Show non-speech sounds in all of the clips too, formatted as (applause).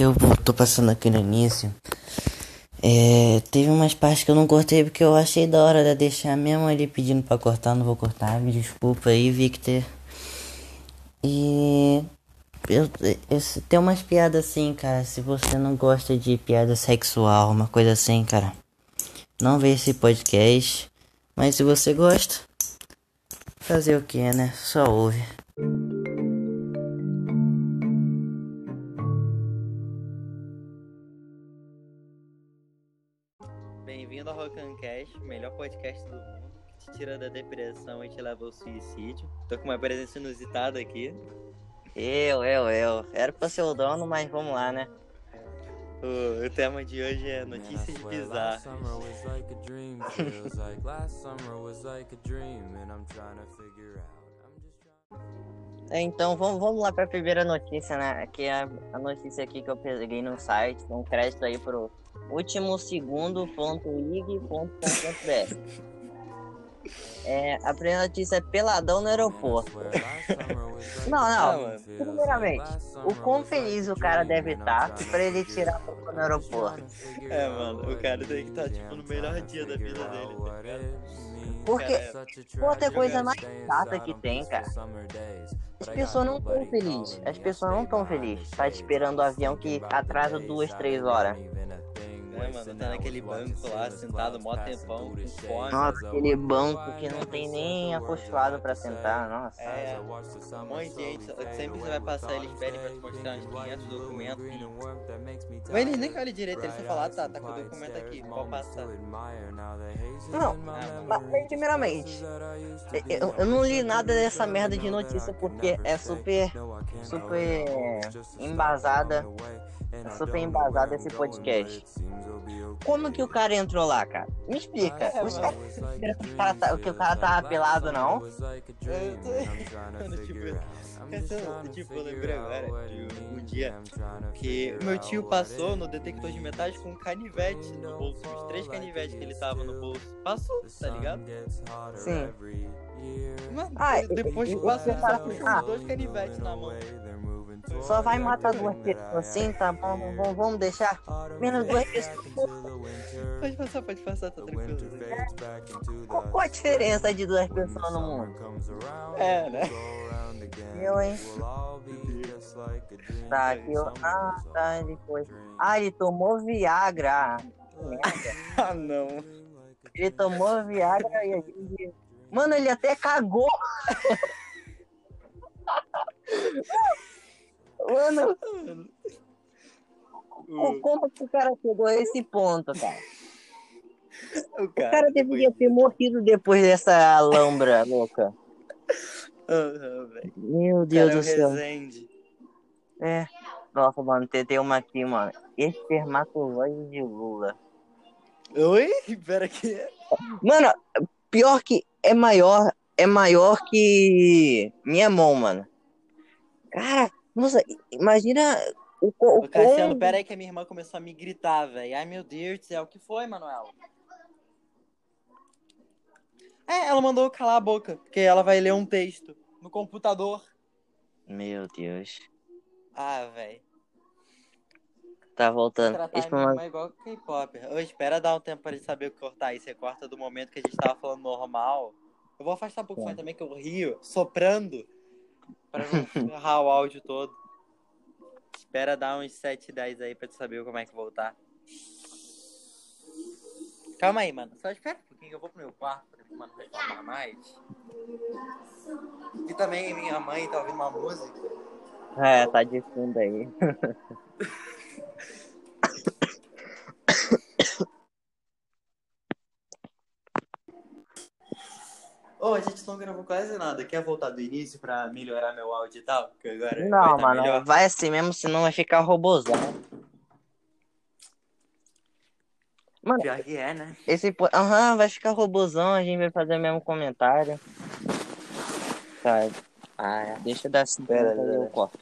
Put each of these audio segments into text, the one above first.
eu tô passando aqui no início. É, teve umas partes que eu não cortei porque eu achei da hora de deixar mesmo ele pedindo pra cortar, não vou cortar, me desculpa aí, Victor. E eu, eu, tem umas piadas assim, cara. Se você não gosta de piada sexual, uma coisa assim, cara, não vê esse podcast. Mas se você gosta, fazer o que, né? Só ouve. Tira da depressão e te leva ao suicídio. Tô com uma presença inusitada aqui. Eu, eu, eu. Era pra ser o dono, mas vamos lá, né? O, o tema de hoje é notícias bizarras. É, então vamos, vamos lá pra primeira notícia, né? Que é a notícia aqui que eu peguei no site, um crédito aí pro último segundo ponto (laughs) É, a primeira notícia é peladão no aeroporto. Não, não. Primeiramente, o quão feliz o cara deve estar pra ele tirar a roupa no aeroporto. É, mano, o cara tem que estar, tipo, no melhor dia da vida dele, tá? Porque outra coisa mais chata que tem, cara. As pessoas não estão felizes. As pessoas não estão felizes. Tá esperando o avião que atrasa duas, três horas. É, mano, tá naquele banco lá, sentado mó tempão, com fome. Nossa, aquele banco que não tem nem acostumado pra sentar. Nossa. É, um monte de gente, sempre você vai passar, eles pedem pra te mostrar uns 500 documentos. Mas eles nem olham direito, eles só falam, tá, tá com o documento aqui, pode passar. Não, mas, mas, primeiramente, eu, eu não li nada dessa merda de notícia porque é super, super embasada. É super embasado esse podcast. Como que o cara entrou lá, cara? Me explica. É, Os que o cara tá- que o cara tava pelado, não? Eu tô- (laughs) tipo, (laughs) essa- tipo, eu lembrei agora de um dia que meu tio passou no detector de metais com um canivete no bolso, os três canivetes que ele tava no bolso. Passou, tá ligado? Sim. Mano, Ah, depois que passou, ele ah. com dois canivetes na mão. Só vai matar duas pessoas assim, tá bom? Vamos, vamos deixar menos duas pessoas. Pode passar, pode passar, tá tranquilo. Qual, qual a diferença de duas pessoas no mundo? É, né? Eu, hein? Tá, aqui, ó. Ah, tá, ele foi. Ah, ele tomou Viagra. Merda. (laughs) Ah, não. Ele tomou Viagra e a gente. Mano, ele até cagou. (laughs) Mano, O, como que o cara chegou a esse ponto, cara? o O cara, cara deveria ter morrido depois dessa alhambra louca. Velho. Meu Deus cara é do céu. Resende. É. Nossa, mano, tem, tem uma aqui, mano. Espermatozoide de Lula. Oi? Pera aqui. Mano, pior que é maior, é maior que minha mão, mano. Cara, nossa, imagina o, o Cassiano, quão- pera aí que a minha irmã começou a me gritar, velho. Ai, meu Deus do céu. O que foi, Manuela? É, ela mandou eu calar a boca, porque ela vai ler um texto no computador. Meu Deus. Ah, velho. Tá voltando. Tratar a minha irmã igual K-pop. Ô, espera dar um tempo pra ele saber o que cortar aí. Você corta do momento que a gente tava falando normal. Eu vou afastar um pouco o fone também, que eu rio, soprando, pra não ferrar o áudio todo. Espera dar uns 7, 10 aí pra tu saber como é que voltar. Calma aí, mano. Só espera um pouquinho que eu vou pro meu quarto pra mim, mano, reclamar mais. E também minha mãe tá ouvindo uma música. É, tá de fundo aí. (laughs) Ô, a gente não gravou quase nada. Quer voltar do início pra melhorar meu áudio e tal? Porque agora Não, vai tá mano, melhor. vai assim mesmo, senão vai ficar robozão. Mano, Pior que é, né? esse. Aham, vai ficar robozão, a gente vai fazer o mesmo comentário. Tá. Ah, deixa eu dar assim, Pera, aí eu corto.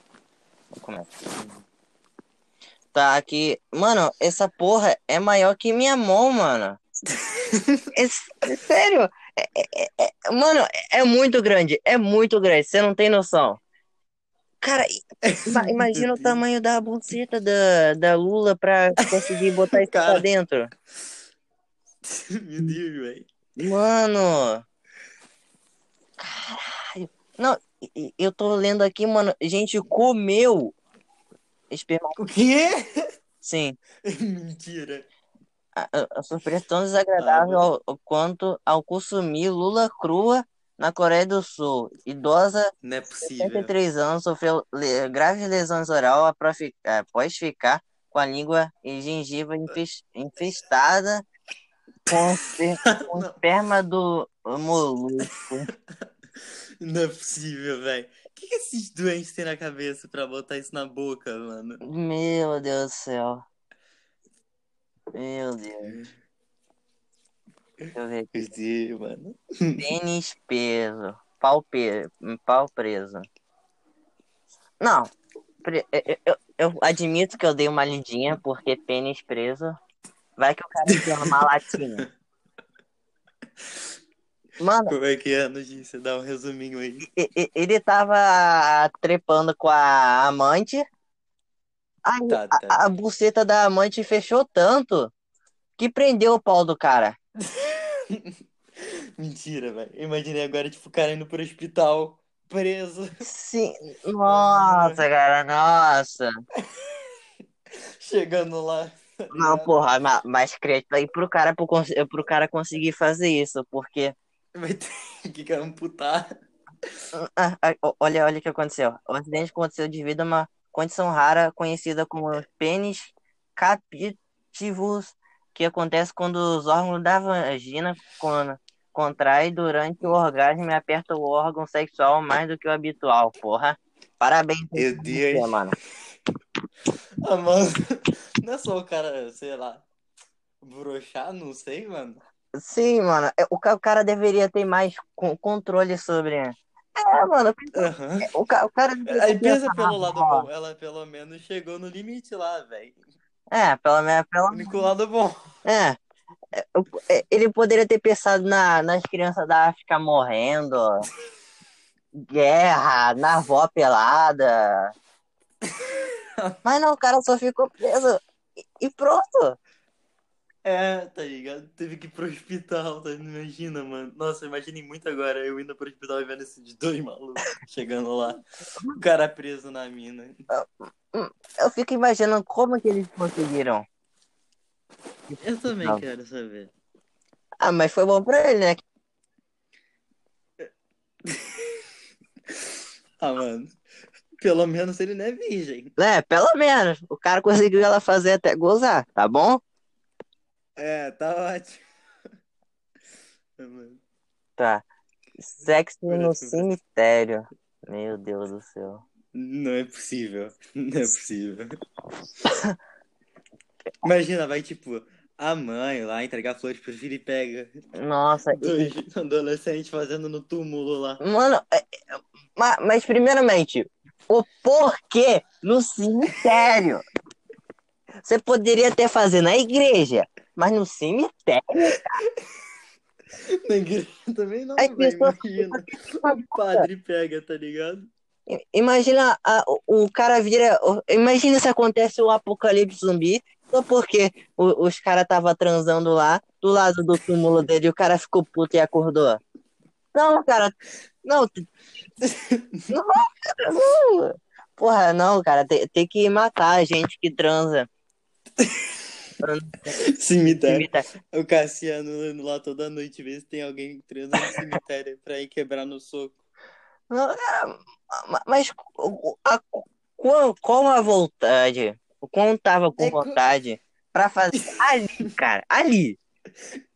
Começa. Tá aqui. Mano, essa porra é maior que minha mão, mano. (laughs) É- é sério? É- é- mano, é muito grande. É muito grande. Você não tem noção. Cara, (laughs) imagina o tamanho da buceta da, da Lula pra conseguir botar isso cara... pra dentro. Meu Deus, velho. Mano. Caralho. Não, eu tô lendo aqui, mano. Gente comeu esperma. O quê? Sim. (laughs) Mentira. A, surpresa tão desagradável ah, ao, quanto ao consumir lula crua na Coreia do Sul. Idosa, Não é possível. 73 anos, sofreu le graves lesões oral após ficar com a língua e gengiva infestada com, (laughs) com esperma do molusco. (laughs) Não é possível, velho. O que, que esses doentes têm na cabeça pra botar isso na boca, mano? Meu Deus do céu. Meu Deus. Deixa eu ver aqui. Mano. Pênis peso. Pau, pe... Pau preso. Não. Eu, eu, eu, admito que eu dei uma lidinha, porque pênis preso. Vai que o cara tem uma latinha. Mano. Como é que é notícia? Dá um resuminho aí. Ele tava trepando com a amante. Aí tá, tá. A, a buceta da amante fechou tanto que prendeu o pau do cara. (laughs) Mentira, velho. Imaginei agora, tipo, o cara indo pro hospital preso. Sim. (laughs) Nossa, cara, nossa. (laughs) Chegando lá. Tá Não, porra, mas crédito aí pro cara, pro, pro cara conseguir fazer isso, porque. Vai ter que amputar. Ah, ah, olha, olha o que aconteceu. O acidente aconteceu devido a uma condição rara conhecida como pênis capitivos que acontece quando os órgãos da vagina contraem durante o orgasmo e aperta o órgão sexual mais do que o habitual, porra. Parabéns. Meu Deus. Você, mano. Ah, mano. (laughs) Não é só o cara, sei lá, broxar, não sei, mano. Sim, mano. É, o cara deveria ter mais controle sobre. É, mano. Uhum. O, cara. Aí pensa pelo lado bom. Ela pelo menos chegou no limite lá, velho. É, pelo menos. Pelo... Único lado bom. É. é, é ele poderia ter pensado na, nas crianças da África morrendo, guerra, na avó pelada. (laughs) Mas não, o cara só ficou preso e pronto. É, tá ligado? Teve que ir pro (laughs) hospital, tá? Imagina, mano. Nossa, imaginei muito agora eu indo pro hospital e vendo esses (laughs) dois malucos chegando lá. O cara preso na mina. Eu fico imaginando como que eles conseguiram. Eu também não. quero saber. Ah, mas foi bom pra ele, né? (laughs) ah, mano. Pelo menos ele não é virgem. É, pelo menos. O cara conseguiu ela fazer até gozar, tá bom? É, tá ótimo. (laughs) tá. Sexo no cemitério. Meu Deus do céu. Não é possível. Não é possível. Imagina, vai tipo, a mãe lá entregar flores pro filho e pega. Nossa. Dois e... adolescentes fazendo no túmulo lá. Mano, é, é, mas, mas primeiramente, o porquê no cemitério? Você poderia até fazer na igreja, mas no cemitério. (laughs) Na igreja também não, Aí, pessoa... imagina. O padre pega, tá ligado? Imagina a, o cara vira. Imagina se acontece o apocalipse zumbi, só porque o, os caras tava transando lá, do lado do túmulo dele, e o cara ficou puto e acordou. Não, cara. Não. (laughs) Não, cara, não. Porra, não, cara. Tem, tem que matar a gente que transa. (laughs) (laughs) Cemitério. cemitério. O Cassiano lá toda noite, vê se tem alguém transando no cemitério pra ir quebrar no soco. Não, é, mas a, qual, qual a vontade? O quão tava com é vontade pra fazer (laughs) ali, cara, ali.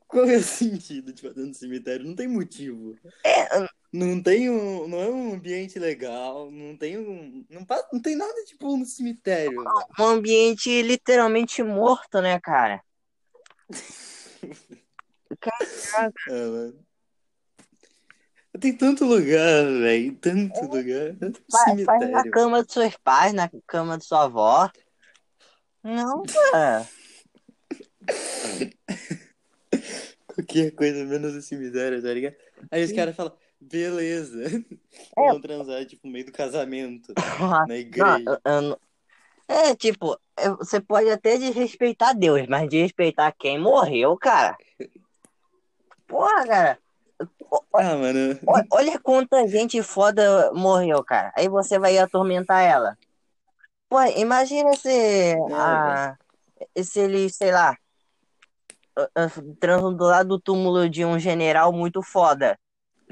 Qual é o sentido de fazer no cemitério? Não tem motivo. É, não tem um. Não é um ambiente legal, não tem um. Não, não tem nada tipo no cemitério. Um ambiente literalmente morto, né, cara? Caraca. (laughs) É, mano. Tem tanto lugar, velho. Tanto é. lugar. Tanto cemitério. Faz na cama dos seus pais, na cama de sua avó. Não, cara. (laughs) Qualquer coisa menos o cemitério, tá ligado? Aí os caras falam, Beleza. É. Vão transar, tipo, no meio do casamento. (laughs) na igreja. Não, é, tipo, você pode até desrespeitar Deus, mas desrespeitar quem morreu, cara. Porra, cara. Ah, mano. Olha quanta gente foda morreu, cara. Aí você vai atormentar ela. Pô, imagina se. É, ah, se ele, sei lá. Transam do lado do túmulo de um general muito foda.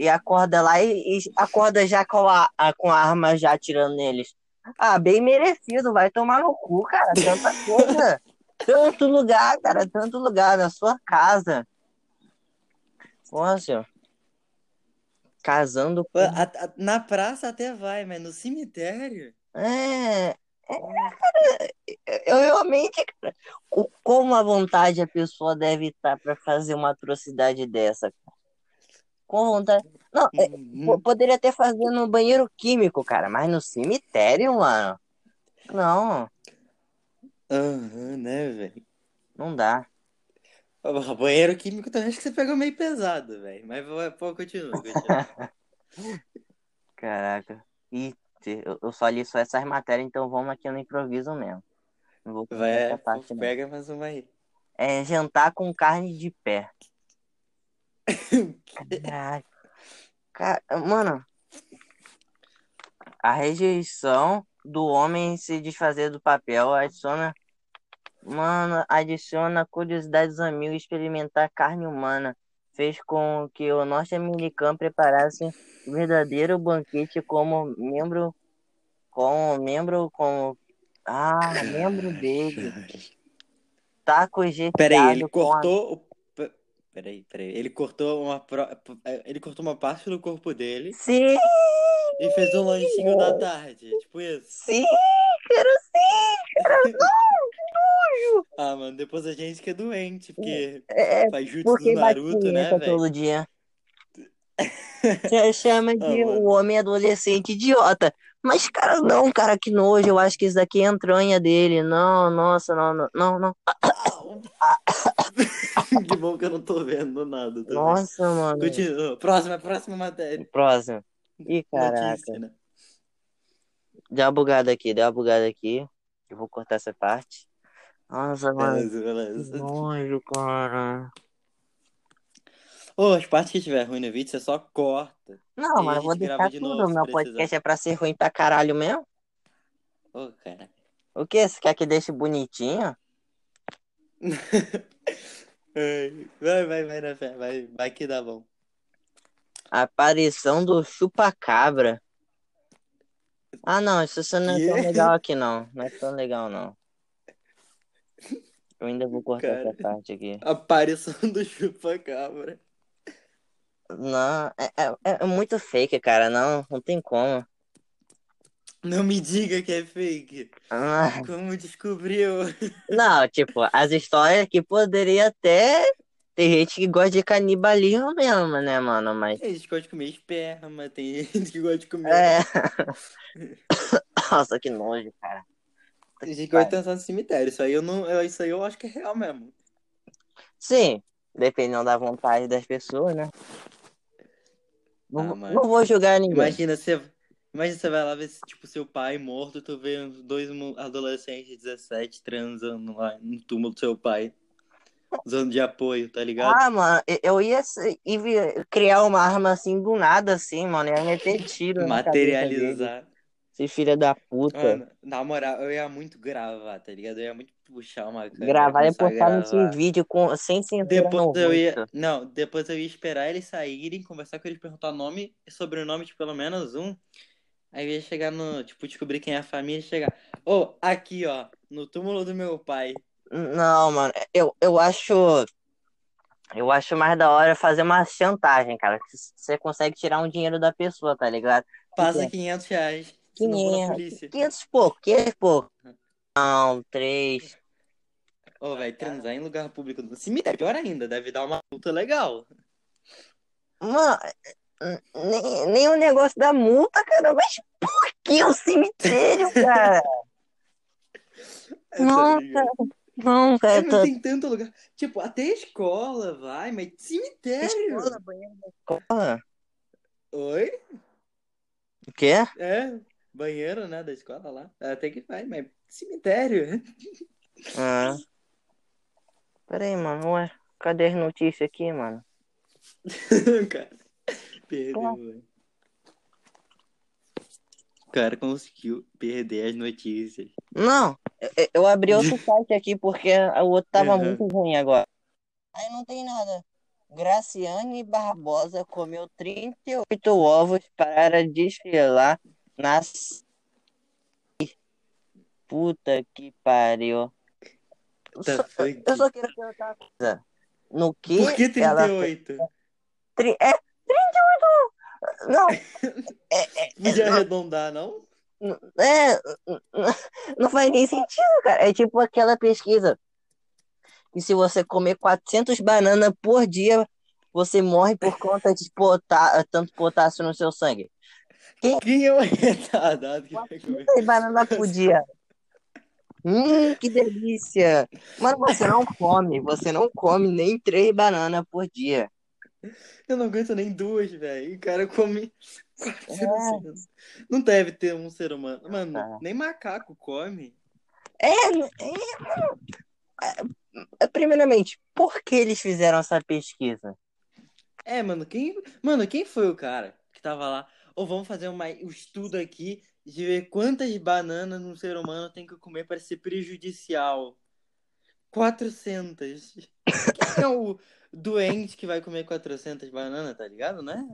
E acorda lá e, e acorda já com a, com a arma já atirando neles. Ah, bem merecido, vai tomar no cu, cara. Tanta (laughs) coisa. tanto lugar, cara, tanto lugar na sua casa. Nossa. Casando com... a, a, Na praça até vai, mas no cemitério? É. é cara, eu realmente, cara, como a vontade a pessoa deve estar para fazer uma atrocidade dessa, cara. Com vontade. Não, é, uhum. poderia até fazer no banheiro químico, cara, mas no cemitério, mano. Não. Aham, uhum, né, velho? Não dá. O banheiro químico também acho que você pegou meio pesado, velho. Mas pô, continua, continua. (laughs) Caraca. Ih, eu só li só essas matérias, então vamos aqui no improviso mesmo. Não vou Vai, parte, pega mais uma aí. É jantar com carne de pé. Cara, mano, a rejeição do homem se desfazer do papel adiciona. Mano, adiciona a curiosidade dos amigos experimentar carne humana. Fez com que o norte-americano preparasse um verdadeiro banquete como membro. Como membro. Como. Ah, membro dele. Tacos de. Peraí, ele cortou Peraí, peraí. Ele cortou uma pro... ele cortou uma parte do corpo dele. Sim! E fez um lanchinho da tarde. Tipo isso. Sim, quero sim! Quero (laughs) não! Que nojo! Ah, mano, depois a gente que é doente, porque é, faz jutsu porque do Naruto, né, velho? todo dia. (laughs) Você chama de ah, o homem adolescente idiota. Mas, cara, não, cara, que nojo. Eu acho que isso daqui é entranha dele. Não, nossa, não, não, não. não. (laughs) que bom que eu não tô vendo nada. Também. Nossa, mano. Continua. Próxima, próxima matéria. Próxima. Ih, caraca. Notícia, né? Deu uma bugada aqui, deu uma bugada aqui. Eu vou cortar essa parte. Nossa, mano. Beleza, beleza. Nojo, cara. Ô, as partes que estiver ruim no vídeo, você só corta. Não, mas eu vou deixar de tudo. Meu podcast é pra ser ruim pra caralho mesmo. Ô, cara. O que? Você quer que deixe bonitinho? (laughs) vai, vai, vai na fé. Vai, vai que dá bom. Aparição do chupacabra. Ah, não, isso não é tão legal aqui, não. Não é tão legal, não. Eu ainda vou cortar Cara, essa parte aqui. Aparição (laughs) do chupacabra. Não, é, é, é muito fake, cara. Não, não tem como. Não me diga que é fake. Ah. Como descobriu? (laughs) Não, tipo, as histórias que poderia até. Tem gente que gosta de canibalismo mesmo, né, mano? Mas. Tem gente que gosta de comer esperma, tem (laughs) gente que gosta de comer. É. (laughs) Nossa, que nojo, cara. Tem gente que gosta de dançar no cemitério. Isso aí eu não. Isso aí eu acho que é real mesmo. Sim, dependendo da vontade das pessoas, né? Não, ah, não vou julgar ninguém. Imagina, você. Imagina você vai lá ver, tipo, seu pai morto, tu vê dois adolescentes de 17 transando lá no túmulo do seu pai. Usando de apoio, tá ligado? Ah, mano, eu ia, ia criar uma arma assim do nada, assim, mano. Ia meter tiro. Materializar. Esse filho da puta. Mano, na moral, eu ia muito gravar, tá ligado? Eu ia muito puxar uma câmera. Gravar e postar nesse vídeo com, sem censura depois eu ia Não, depois eu ia esperar eles saírem, conversar com eles, perguntar nome e sobrenome de pelo menos um. Aí eu ia chegar no, tipo, descobrir quem é a família e chegar. Ô, oh, aqui, ó, no túmulo do meu pai. Não, mano, eu, eu acho. Eu acho mais da hora fazer uma chantagem, cara. Você consegue tirar um dinheiro da pessoa, tá ligado? Passa 500 reais. 500, 500 pouco, 500 pouco. Não, 3. Ô, oh, velho, transar em lugar público no cemitério, pior ainda, deve dar uma multa legal. Mano, nem, nem o negócio da multa, cara, mas por que o cemitério, (laughs) cara? Nossa, não, cara. É, não tem tanto lugar. Tipo, até escola vai, mas cemitério. Escola, banheiro da escola. Oi? O quê? É, banheiro, né, da escola lá. Até que vai, mas cemitério. Ah. Pera aí, mano. Ué, cadê as notícias aqui, mano? (laughs) cara, perdeu, velho. O cara conseguiu perder as notícias. Não, eu, eu abri outro (laughs) site aqui porque o outro tava Uhum. muito ruim agora. Aí não tem nada. Graciane Barbosa comeu 38 ovos para desfilar nas. Puta que pariu. Eu Tá só, eu só queria perguntar uma coisa. No que, Por que ela 38? Tri- É 38! Não, (laughs) Podia arredondar, não? é, não faz nem sentido, cara. É tipo aquela pesquisa. E se você comer 400 bananas por dia, você morre por conta de potá tanto potássio no seu sangue. Quem é o retardado que vai comer? 400 bananas por dia. Hum, que delícia! Mano, você não come, você não come nem três bananas por dia. Eu não aguento nem duas, velho. O cara come É. 400. Não deve ter um ser humano. Mano, Ah. nem macaco come. É, é, é, primeiramente, por que eles fizeram essa pesquisa? É, mano, quem, mano, quem foi o cara que tava lá? Ou vamos fazer uma, um estudo aqui de ver quantas bananas um ser humano tem que comer para ser prejudicial. 400. Quem é o doente que vai comer 400 bananas, tá ligado, né?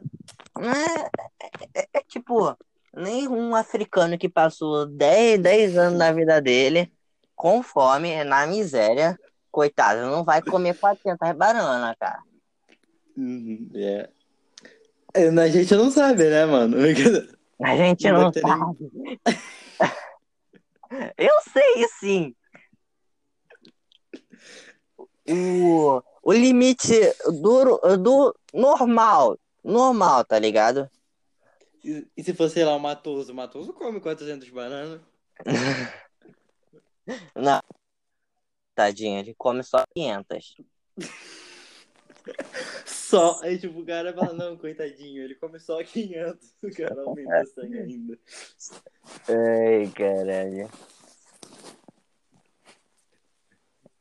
É, é, é tipo, nem um africano que passou 10, 10 anos da vida dele com fome, na miséria, coitado, não vai comer 400 bananas, cara. Uhum, é. É, A gente não sabe, né, mano? A gente Não não ter nem- sabe. Eu sei, sim. O, o limite do, do normal, normal, tá ligado? E, e se fosse, sei lá, o Matoso? O Matoso come 400 bananas. (laughs) Não. Tadinho, ele come só 500. (laughs) Só. Aí, tipo, o cara fala, não, coitadinho, ele come só 500. O cara aumenta o sangue ainda. Ai, caralho.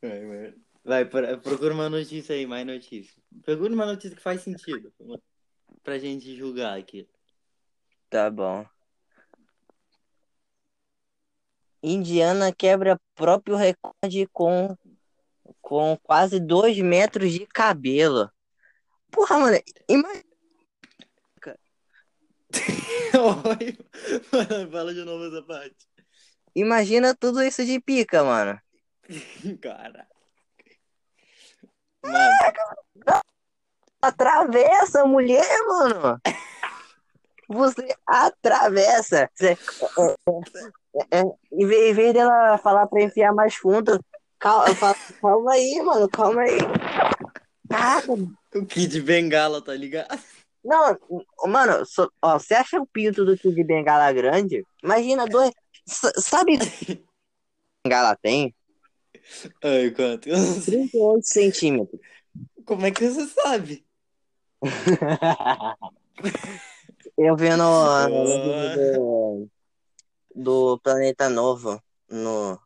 Vai, mano. Vai, pro- procura uma notícia aí, mais notícia. Procura uma notícia que faz sentido. Pra gente julgar aqui. Tá bom. Indiana quebra próprio recorde com, com quase 2 metros de cabelo. Porra, mano, ima- (laughs) Oi. Mano, Fala de novo essa parte. imagina tudo isso de pica, mano. (laughs) Cara. Mano, Atravessa a mulher, mano. Você atravessa. Você- é, é, é, em vez, em vez dela falar pra enfiar mais fundo, calma, fala, calma aí, mano, calma aí. Caraca, o Kid Bengala, tá ligado? Não, mano, só- ó, você acha o pinto do Kid Bengala grande? Imagina dois. Sabe que Bengala tem? Ai, quanto? Eu não sei. 38 centímetros. Como é que você sabe? (laughs) Eu vi no, no do, do Planeta Novo, no,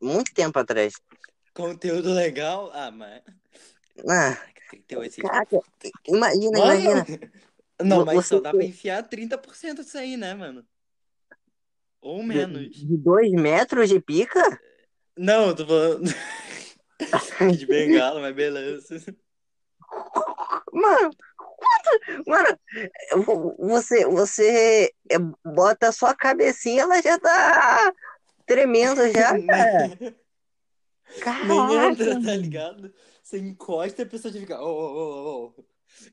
muito tempo atrás. Conteúdo legal? Ah, mas. Ah, 38 caraca, imagina, Mano! imagina. (laughs) Não, mas Você só dá pra enfiar 30% disso aí, né, mano? Ou menos. De 2 metros de pica? Não, eu tô falando. (laughs) de bengala, mas beleza. Mano, quanto? Mano, vo- você, você é, bota a sua cabecinha, ela já tá tremendo já, (laughs) cara. Nem entra, Caraca. tá ligado? Você encosta e a pessoa já fica. Ô, ô, ô, ô.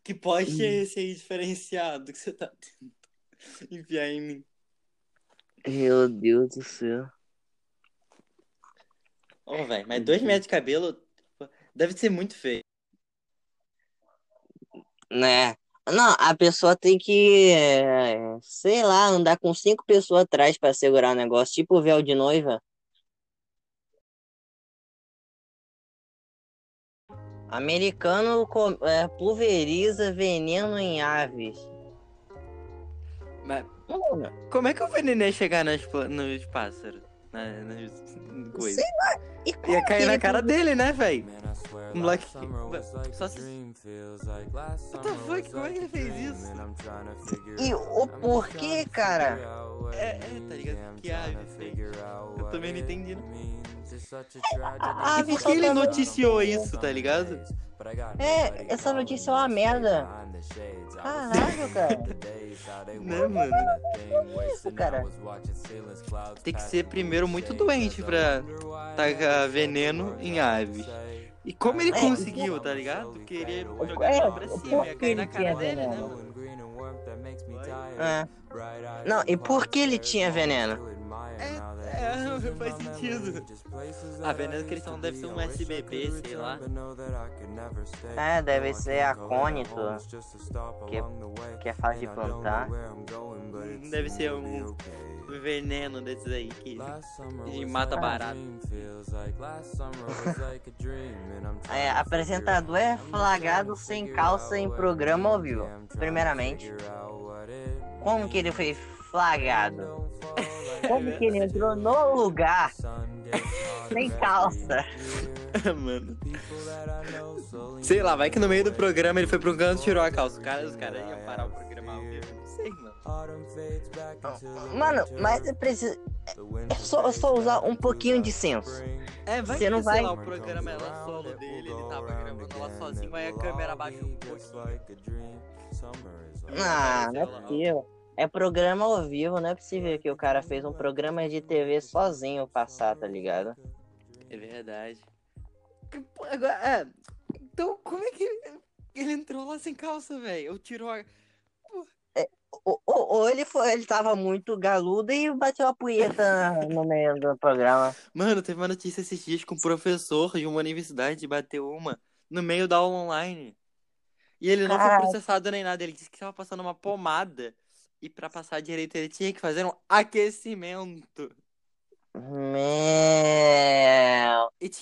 Que poste é esse aí diferenciado que você tá tentando enfiar em mim? Meu Deus do céu. Ô, velho, mas dois metros de cabelo deve ser muito feio. Né? Não, a pessoa tem que, é, sei lá, andar com cinco pessoas atrás pra segurar o negócio, tipo o véu de noiva. Americano com- é, pulveriza veneno em aves. Mas, como é que o veneno ia chegar nas, nos pássaros? Na, nas coisas? Sei lá. E Ia cair na cara dele, né, velho? O moleque- só se- What the fuck? Como é que ele fez isso? E o porquê, cara? É, é, tá ligado? Que ave. Eu também não entendi, não. A E por que ele tá- noticiou isso, tá ligado? É, essa notícia é uma merda. Caralho, cara. Né, mano? Isso, cara. Tem que ser primeiro muito doente pra veneno em aves. E como ele É, conseguiu, tá ligado? Querer jogar É, pra cima, ia cair na ele cara dele, né, mano? É. Não, e por que ele tinha veneno? É, é, (laughs) faz sentido. A veneno que eles são deve ser um SBP, sei lá. É, deve ser acônito, que, que é fácil de plantar. Deve ser um veneno desses aí que que mata barato. É, apresentador é flagrado sem calça em programa ao vivo. Primeiramente, como que ele foi flagrado? (laughs) Como que ele entrou no lugar (laughs) sem calça? (laughs) Mano. Sei lá, vai que no meio do programa ele foi pro canto e tirou a calça. Os caras, os caras iam parar o programa ao vivo. Não sei, mano. Mano, mas é preciso. É só, é só usar um pouquinho de senso. É, vai Você não vai- lá, o programa era solo dele, ele tava gravando lá sozinho, aí a câmera abaixa um pouquinho. Ah, não é possível. É programa ao vivo, não é possível que o cara fez um programa de TV sozinho passar, tá ligado? É verdade. Agora, é. Então, como é que ele, ele entrou lá sem calça, velho? Ou tirou a. Ou, ou- ele foi, ele tava muito galudo e bateu a punheta no meio do programa. Mano, teve uma notícia esses dias que um professor de uma universidade bateu uma no meio da aula online. E ele não foi Caralho. processado nem nada. Ele disse que tava passando uma pomada. E pra passar direito ele tinha que fazer um aquecimento. Meu.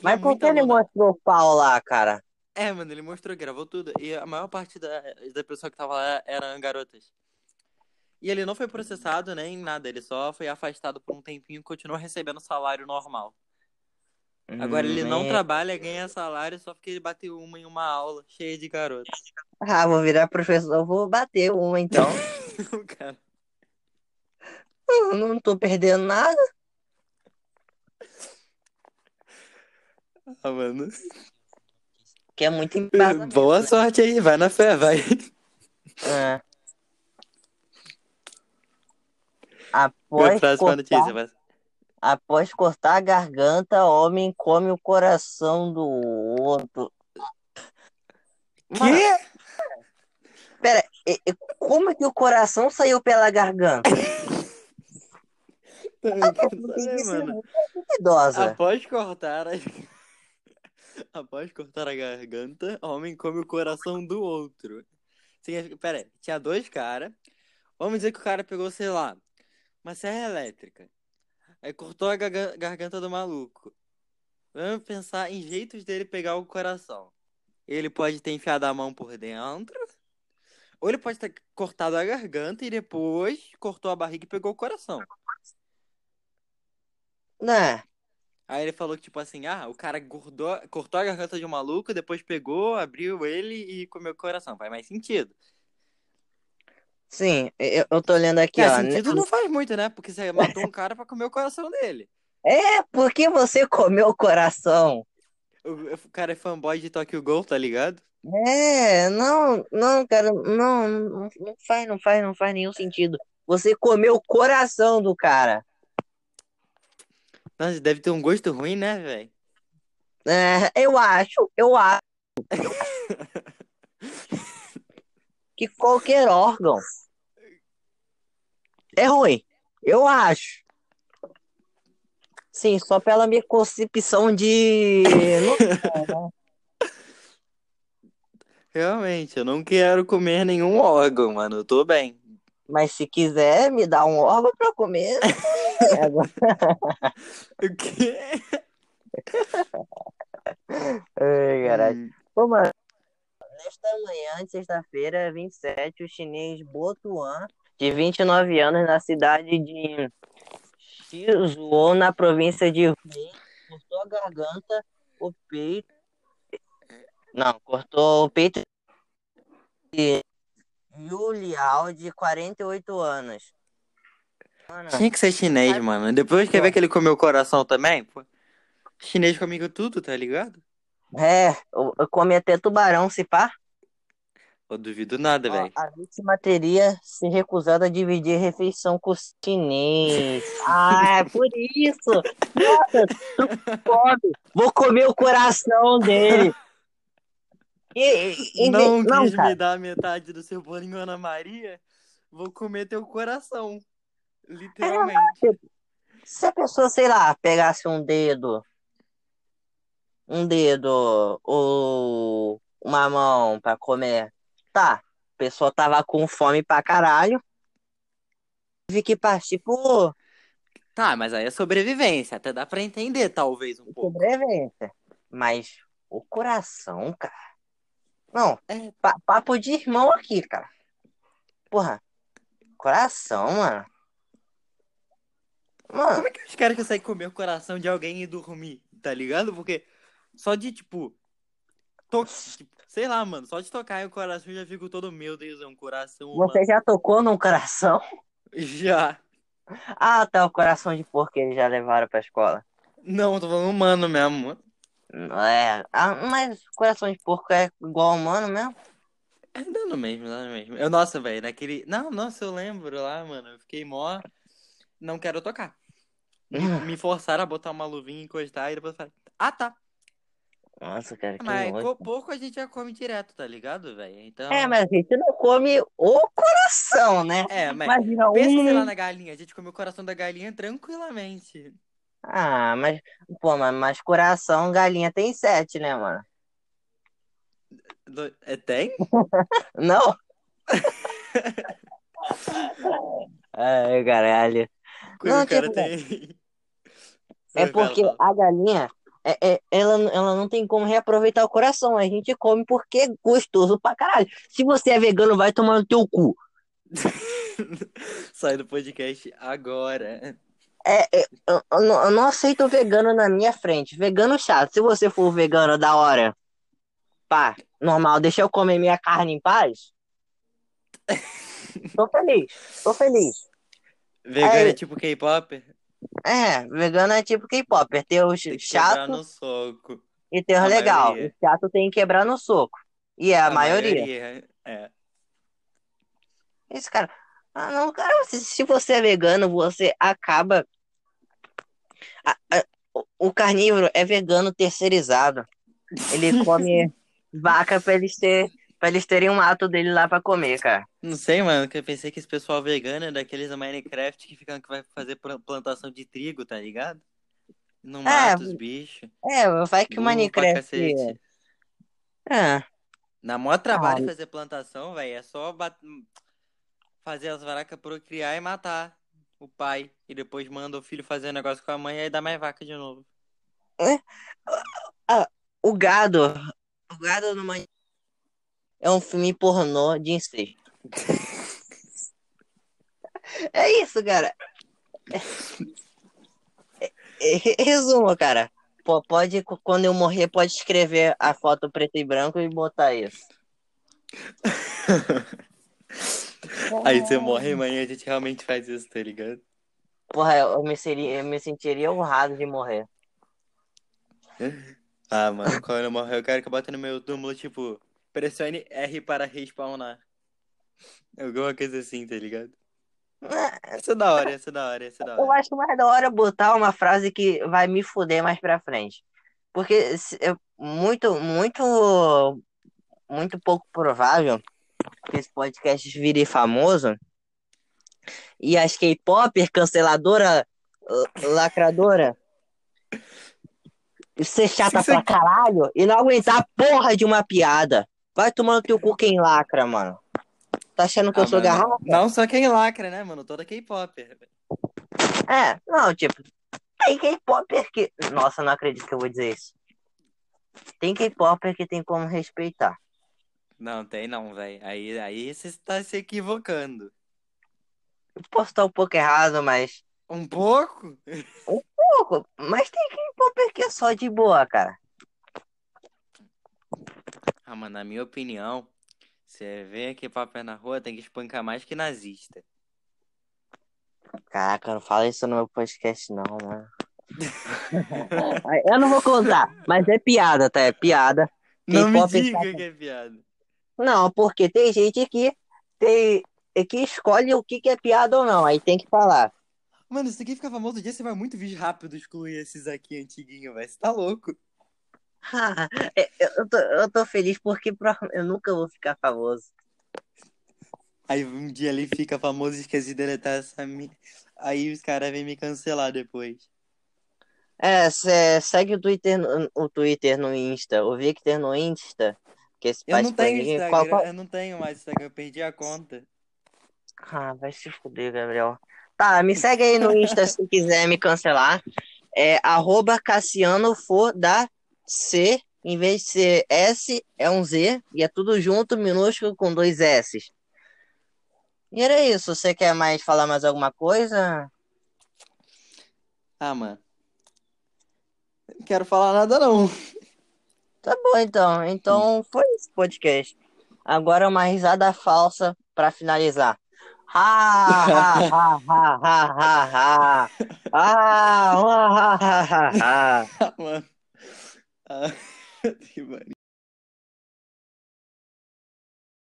Mas por que ele mostrou o pau lá, cara? É, mano, ele mostrou, gravou tudo. E a maior parte da, da pessoa que tava lá eram garotas. E ele não foi processado nem nada, ele só foi afastado por um tempinho e continuou recebendo salário normal. Agora ele não Meu. trabalha, ganha salário só porque ele bateu uma em uma aula cheia de garotas. Ah, vou virar professor, vou bater uma então. (laughs) Cara, Hum, não tô perdendo nada. ah, mano. Que é muito embasamento. Boa sorte aí, vai na fé, vai. É. Vai Após cortar, notícia. vai. após cortar a garganta, homem come o coração do outro. Mano, Que? pera, e- e como é que o coração saiu pela garganta? (laughs) Ser mano. muito idosa. Após cortar a... (laughs) Após cortar a garganta, homem come o coração do outro. Significa- Pera aí, tinha dois caras. Vamos dizer que o cara pegou, sei lá, uma serra elétrica. Aí cortou a gaga- garganta do maluco. Vamos pensar em jeitos dele pegar o coração. Ele pode ter enfiado a mão por dentro. Ou ele pode ter cortado a garganta e depois cortou a barriga e pegou o coração. Né? Aí ele falou que, tipo assim, ah, o cara gordou, cortou a garganta de um maluco, depois pegou, abriu ele e comeu o coração. Faz mais sentido. Sim, eu, eu tô olhando aqui, Que ó. sentido né? não faz muito, né? Porque você matou um cara pra comer o coração dele. É, porque você comeu o coração. O, o cara é fanboy de Tokyo Ghoul, tá ligado? É, não, não, cara, não, não, não faz, não faz, não faz nenhum sentido. Você comeu o coração do cara. Nossa, deve ter um gosto ruim, né, velho? É, eu acho, eu acho (laughs) que qualquer órgão é ruim. Eu acho. Sim, só pela minha concepção de. (laughs) Realmente, eu não quero comer nenhum órgão, mano. Eu tô bem. Mas se quiser me dar um órgão pra comer, (laughs) eu pego. O quê? (laughs) Ai, caralho. Hum, Pô, mano, nesta manhã de sexta-feira, 27, o chinês Botuan de 29 anos na cidade de Shizuo, na província de Hue, cortou a garganta, o peito. Não, cortou o peito de Yuliao, de 48 anos. Mano, Tinha que ser chinês, mano. Depois quer ver que ele comeu o coração também? Pô. Chinês comigo tudo, tá ligado? É, eu, eu comi até tubarão, se pá. Eu duvido nada, velho. a vítima teria se recusado a dividir refeição com o chinês. Ah, é por isso. Nossa, tu pode. Vou comer o coração dele. E, e- Não, não, quis cara. me dar metade do seu bolinho, Ana Maria? Vou comer teu coração. Literalmente. Se a pessoa, sei lá, pegasse um dedo, um dedo ou uma mão pra comer, tá? A pessoa tava com fome pra caralho. Tive que partir por Tá, mas aí é sobrevivência. Até dá pra entender, talvez, um pouco. sobrevivência. Mas o coração, cara. Não, É. pa- papo de irmão aqui, cara. Porra, coração, mano. Mano, Como é que os caras conseguem comer o coração de alguém e dormir? Tá ligado? Porque só de, tipo. To... tipo, sei lá, mano. Só de tocar o coração eu já fico todo, meu Deus, é um coração você já tocou num coração? Já. Ah, tá, o coração de porco que eles já levaram pra escola. Não, tô falando humano mesmo. É, ah, mas coração de porco é igual humano mesmo? É dando mesmo, dando mesmo. Eu, nossa, velho, naquele. Não, nossa, eu lembro lá, mano. Eu fiquei mó. Não quero tocar. Me, (laughs) me forçaram a botar uma luvinha, encostar e depois falei, ah, tá. Nossa, cara, que Mas nojo. co- porco a gente já come direto, tá ligado, velho? Então. É, mas a gente não come o coração, né? É, mas. Imagina Pensa, sei lá, um. na galinha. A gente come o coração da galinha tranquilamente. Ah, mas, pô, mas, mas coração, galinha tem sete, né, mano? Do- É, tem? (laughs) Não? (laughs) Ai, caralho. Quando Não, o cara tipo, tem. É porque a galinha, é, é- ela, ela não tem como reaproveitar o coração. A gente come porque é gostoso pra caralho. Se você é vegano, vai tomar no teu cu. (laughs) Sai do podcast agora. É, é, eu, eu não, eu não aceito vegano na minha frente. Vegano chato. Se você for vegano da hora, pá, normal, deixa eu comer minha carne em paz. (laughs) Tô feliz, tô feliz. Vegano É. é tipo K-pop? É, vegano é tipo K-pop. Tem os Tem quebrar chato no soco. e tem os a legal. maioria. O chato tem que quebrar no soco. E é a, maioria. É. Esse cara. Ah, não, cara, se, se você é vegano, você acaba. a- a- o- carnívoro é vegano terceirizado. Ele (laughs) come vaca pra eles, ter, pra eles terem um mato dele lá pra comer, cara. Não sei, mano, que eu pensei que esse pessoal vegano é daqueles da Minecraft que ficam que vai fazer plan- plantação de trigo, tá ligado? Não É, mata os bichos. É, vai que o Minecraft. É, Na maior trabalho Ah. fazer plantação, velho, é só bat- fazer as varacas procriar e matar o pai. E depois manda o filho fazer um negócio com a mãe e aí dá mais vaca de novo. o gado. O gado no Minecraft é um filme pornô de incesto. É isso, cara. É- é- Resumo, cara. Pô, pode, quando eu morrer, pode escrever a foto preto e branco e botar isso. (laughs) Aí você morre, mãe, e a gente realmente faz isso, tá ligado? Porra, eu me, seria, eu me sentiria honrado de morrer. Ah, mano, quando eu morrer, eu quero que bota no meu túmulo, tipo, pressione R para respawnar. Alguma coisa assim, tá ligado? Essa é da hora, essa é da hora, essa é da Eu hora. acho mais da hora botar uma frase que vai me fuder mais pra frente. Porque é muito, muito, muito pouco provável que esse podcast vire famoso e as K-Popper canceladora, lacradora, ser chata pra caralho e não aguentar a porra de uma piada. Vai tomando teu cu quem lacra, mano. Tá achando que eu Ah, sou mano, garrafa? Não só quem lacra, né, mano? Toda K-Popper. É, não, tipo, tem K-Popper que. Nossa, não acredito que eu vou dizer isso. Tem K-Popper que tem como respeitar. Não, tem não, velho. Aí, aí você está se equivocando. Posso estar um pouco errado, mas. Um pouco? Pouco, mas tem K-pop que é só de boa, cara. Ah, mano, na minha opinião, você vem aqui pra pé na rua, tem que espancar mais que nazista. Caraca, não fala isso no meu podcast, não, mano. (laughs) Eu não vou contar, mas é piada, tá? É piada. Não me diga que é piada. Não, porque tem gente que tem que escolhe o que que é piada ou não, aí tem que falar. Mano, isso aqui fica famoso, o dia você vai muito vídeo rápido excluir esses aqui antiguinhos, velho. Você tá louco? (laughs) É, eu, tô, eu tô feliz porque eu nunca vou ficar famoso. Aí um dia ele fica famoso e esquece de deletar essa. Aí os caras vêm me cancelar depois. É, cê segue o Twitter, no- o Twitter no Insta, o Victor no Insta, que esse Eu não tenho Instagram, qual- qual- eu não tenho mais Instagram, eu perdi a conta. Ah, vai se fuder, Gabriel. Tá, me segue aí no Insta se quiser me cancelar. É arroba Cassiano for da C, em vez de ser S, é um Z, e é tudo junto, minúsculo, com dois S. E era isso. Você quer mais falar mais alguma coisa? Ah, mano. Não quero falar nada, não. Tá bom, então. Então foi esse podcast. Agora uma risada falsa pra finalizar. Ha, ha, ha, ha, ha, ha, ha. (laughs) Ah, ha, ha, ha, ha, ha. mano. (laughs) Ah, que